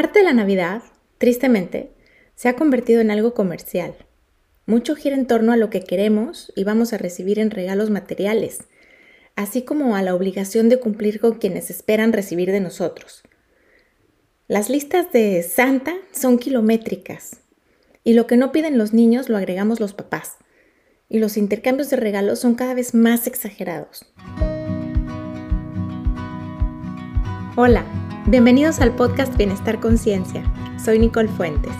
Parte de la Navidad, tristemente, se ha convertido en algo comercial. Mucho gira en torno a lo que queremos y vamos a recibir en regalos materiales, así como a la obligación de cumplir con quienes esperan recibir de nosotros. Las listas de Santa son kilométricas y lo que no piden los niños lo agregamos los papás y los intercambios de regalos son cada vez más exagerados. Hola, bienvenidos al podcast Bienestar Conciencia. Soy Nicole Fuentes.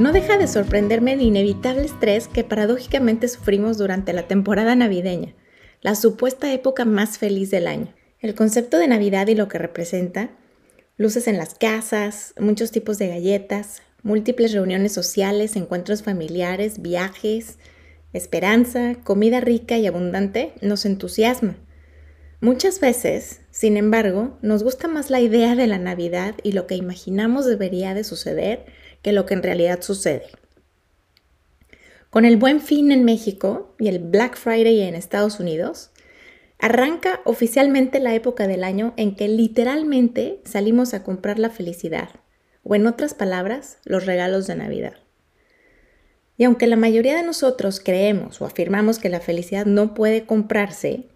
No deja de sorprenderme el inevitable estrés que paradójicamente sufrimos durante la temporada navideña la supuesta época más feliz del año. El concepto de Navidad y lo que representa, luces en las casas, muchos tipos de galletas, múltiples reuniones sociales, encuentros familiares, viajes, esperanza, comida rica y abundante, nos entusiasma. Muchas veces, sin embargo, nos gusta más la idea de la Navidad y lo que imaginamos debería de suceder que lo que en realidad sucede. Con el buen fin en México y el Black Friday en Estados Unidos, arranca oficialmente la época del año en que literalmente salimos a comprar la felicidad, o en otras palabras, los regalos de Navidad. Y aunque la mayoría de nosotros creemos o afirmamos que la felicidad no puede comprarse,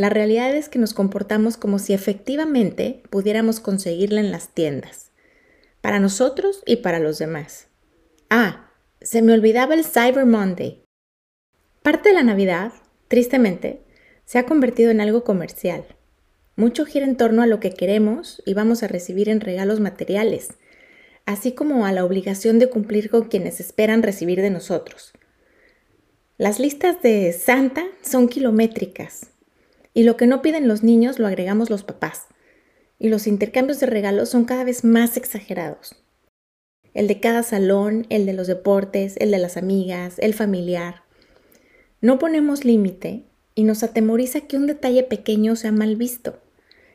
la realidad es que nos comportamos como si efectivamente pudiéramos conseguirla en las tiendas, para nosotros y para los demás. Ah, se me olvidaba el Cyber Monday. Parte de la Navidad, tristemente, se ha convertido en algo comercial. Mucho gira en torno a lo que queremos y vamos a recibir en regalos materiales, así como a la obligación de cumplir con quienes esperan recibir de nosotros. Las listas de Santa son kilométricas y lo que no piden los niños lo agregamos los papás y los intercambios de regalos son cada vez más exagerados el de cada salón, el de los deportes, el de las amigas, el familiar. No ponemos límite y nos atemoriza que un detalle pequeño sea mal visto.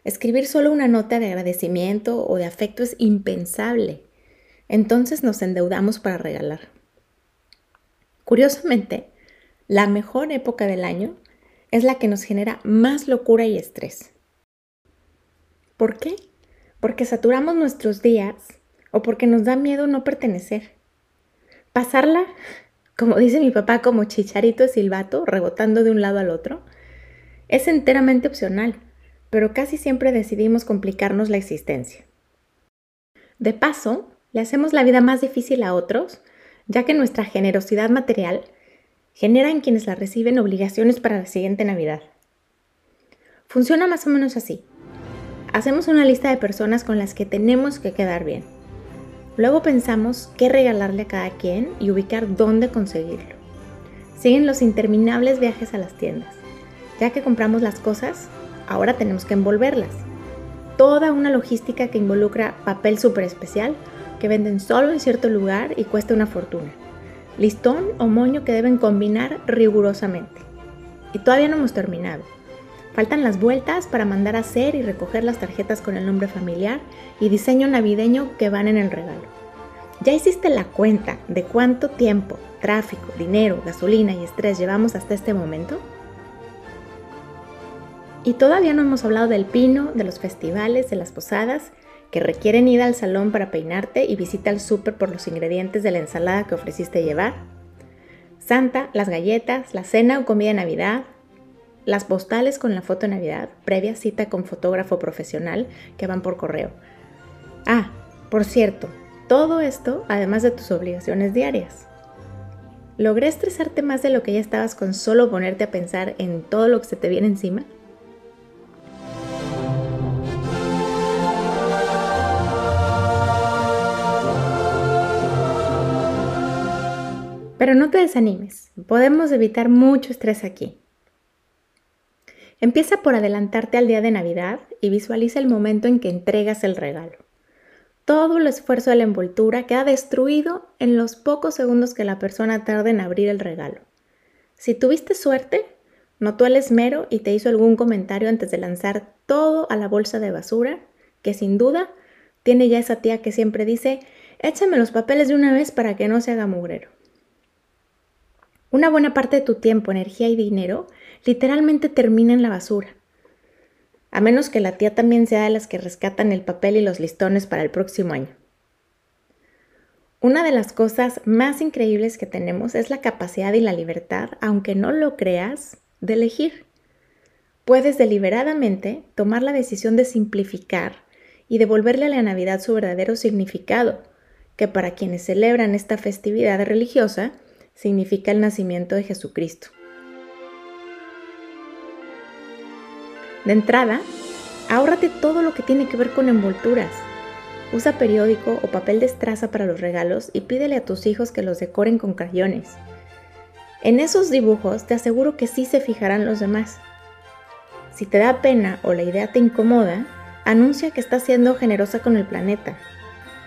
Escribir solo una nota de agradecimiento o de afecto es impensable. Entonces nos endeudamos para regalar. Curiosamente, la mejor época del año es la que nos genera más locura y estrés. ¿Por qué? Porque saturamos nuestros días o porque nos da miedo no pertenecer. Pasarla, como dice mi papá, como chicharito de silbato, rebotando de un lado al otro, es enteramente opcional, pero casi siempre decidimos complicarnos la existencia. De paso, le hacemos la vida más difícil a otros, ya que nuestra generosidad material genera en quienes la reciben obligaciones para la siguiente Navidad. Funciona más o menos así. Hacemos una lista de personas con las que tenemos que quedar bien Luego pensamos qué regalarle a cada quien y ubicar dónde conseguirlo. Siguen los interminables viajes a las tiendas. Ya que compramos las cosas, ahora tenemos que envolverlas. Toda una logística que involucra papel súper especial que venden solo en cierto lugar y cuesta una fortuna. Listón o moño que deben combinar rigurosamente. Y todavía no hemos terminado. Faltan las vueltas para mandar a hacer y recoger las tarjetas con el nombre familiar y diseño navideño que van en el regalo. ¿Ya hiciste la cuenta de cuánto tiempo, tráfico, dinero, gasolina y estrés llevamos hasta este momento? Y todavía no hemos hablado del pino, de los festivales, de las posadas, que requieren ir al salón para peinarte y visita al súper por los ingredientes de la ensalada que ofreciste llevar. Santa, las galletas, la cena o comida de Navidad, las postales con la foto de Navidad, previa cita con fotógrafo profesional que van por correo. Ah, por cierto, todo esto además de tus obligaciones diarias. ¿Logré estresarte más de lo que ya estabas con solo ponerte a pensar en todo lo que se te viene encima? Pero no te desanimes, podemos evitar mucho estrés aquí. Empieza por adelantarte al día de Navidad y visualiza el momento en que entregas el regalo. Todo el esfuerzo de la envoltura queda destruido en los pocos segundos que la persona tarda en abrir el regalo. Si tuviste suerte, notó el esmero y te hizo algún comentario antes de lanzar todo a la bolsa de basura, que sin duda tiene ya esa tía que siempre dice, échame los papeles de una vez para que no se haga mugrero. Una buena parte de tu tiempo, energía y dinero literalmente termina en la basura. a menos que la tía también sea de las que rescatan el papel y los listones para el próximo año. Una de las cosas más increíbles que tenemos es la capacidad y la libertad, aunque no lo creas, de elegir. Puedes deliberadamente tomar la decisión de simplificar y devolverle a la Navidad su verdadero significado, que para quienes celebran esta festividad religiosa significa el nacimiento de Jesucristo. De entrada, ahórrate todo lo que tiene que ver con envolturas. Usa periódico o papel de estraza para los regalos y pídele a tus hijos que los decoren con crayones. En esos dibujos te aseguro que sí se fijarán los demás. Si te da pena o la idea te incomoda, anuncia que estás siendo generosa con el planeta.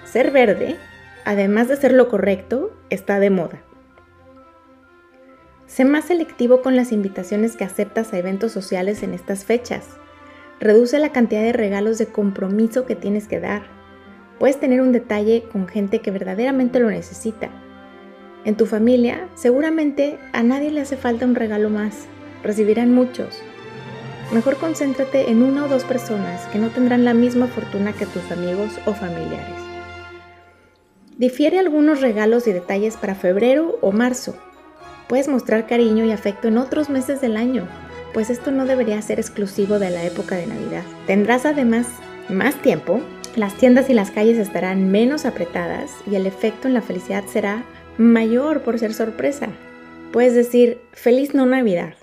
Ser verde, además de ser lo correcto, está de moda. Sé más selectivo con las invitaciones que aceptas a eventos sociales en estas fechas. Reduce la cantidad de regalos de compromiso que tienes que dar. Puedes tener un detalle con gente que verdaderamente lo necesita. En tu familia, seguramente a nadie le hace falta un regalo más. Recibirán muchos. Mejor concéntrate en una o dos personas que no tendrán la misma fortuna que tus amigos o familiares. Difiere algunos regalos y detalles para febrero o marzo Puedes mostrar cariño y afecto en otros meses del año, pues esto no debería ser exclusivo de la época de Navidad. Tendrás además más tiempo, las tiendas y las calles estarán menos apretadas y el efecto en la felicidad será mayor por ser sorpresa. Puedes decir, feliz no Navidad.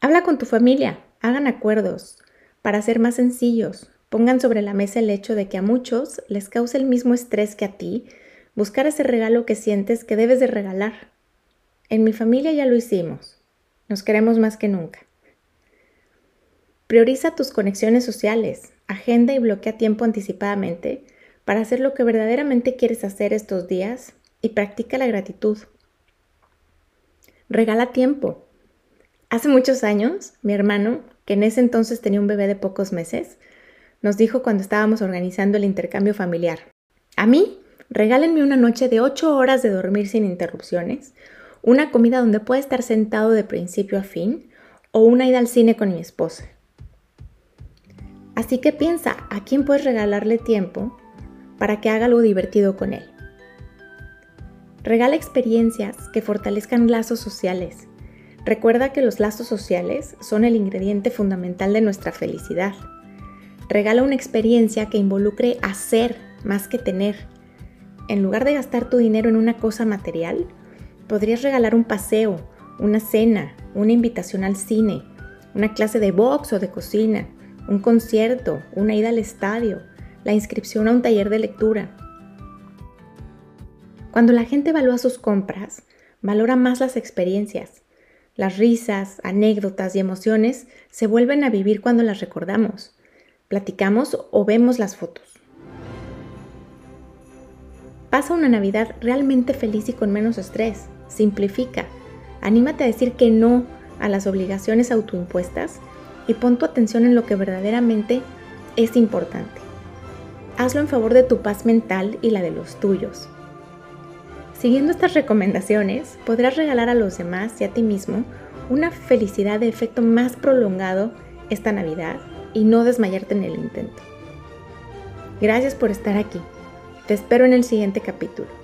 Habla con tu familia, hagan acuerdos para ser más sencillos. Pongan sobre la mesa el hecho de que a muchos les causa el mismo estrés que a ti buscar ese regalo que sientes que debes de regalar. En mi familia ya lo hicimos. Nos queremos más que nunca. Prioriza tus conexiones sociales, agenda y bloquea tiempo anticipadamente para hacer lo que verdaderamente quieres hacer estos días y practica la gratitud. Regala tiempo. Hace muchos años, mi hermano, que en ese entonces tenía un bebé de pocos meses, nos dijo cuando estábamos organizando el intercambio familiar, a mí, regálenme una noche de 8 horas de dormir sin interrupciones, una comida donde pueda estar sentado de principio a fin o una ida al cine con mi esposa. Así que piensa a quién puedes regalarle tiempo para que haga algo divertido con él. Regala experiencias que fortalezcan lazos sociales. Recuerda que los lazos sociales son el ingrediente fundamental de nuestra felicidad. Regala una experiencia que involucre hacer más que tener. En lugar de gastar tu dinero en una cosa material, Podrías regalar un paseo, una cena, una invitación al cine, una clase de box o de cocina, un concierto, una ida al estadio, la inscripción a un taller de lectura. Cuando la gente evalúa sus compras, valora más las experiencias. Las risas, anécdotas y emociones se vuelven a vivir cuando las recordamos, platicamos o vemos las fotos. Pasa una Navidad realmente feliz y con menos estrés. Simplifica. Anímate a decir que no a las obligaciones autoimpuestas y pon tu atención en lo que verdaderamente es importante. Hazlo en favor de tu paz mental y la de los tuyos. Siguiendo estas recomendaciones, podrás regalar a los demás y a ti mismo una felicidad de efecto más prolongado esta Navidad y no desmayarte en el intento. Gracias por estar aquí. Te espero en el siguiente capítulo.